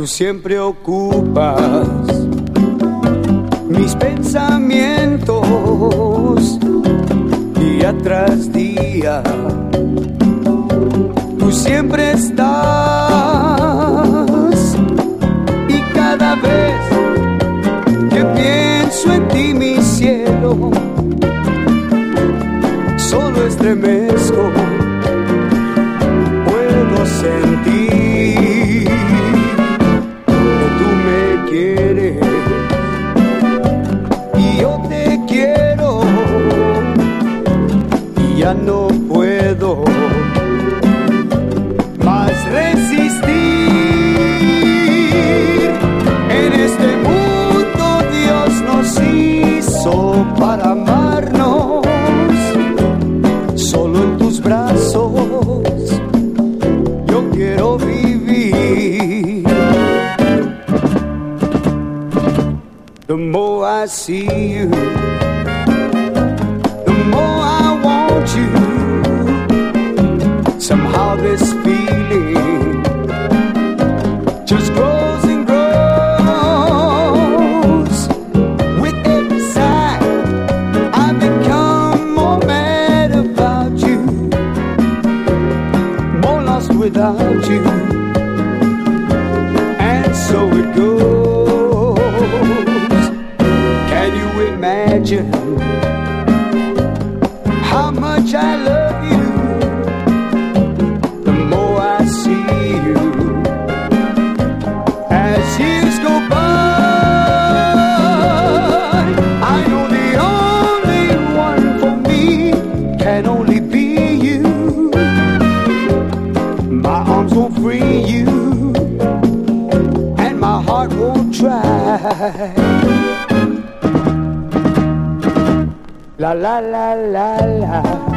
Tú siempre ocupas mis pensamientos día tras día. Tú siempre estás y cada vez que pienso en ti, mi cielo, solo estremezco. Puedo sentir ya no puedo más resistir. En este mundo Dios nos hizo para amarnos, solo en tus brazos yo quiero vivir. The more I see you, without you. And so it goes. Can you imagine how much I love heart won't try. La la la la la.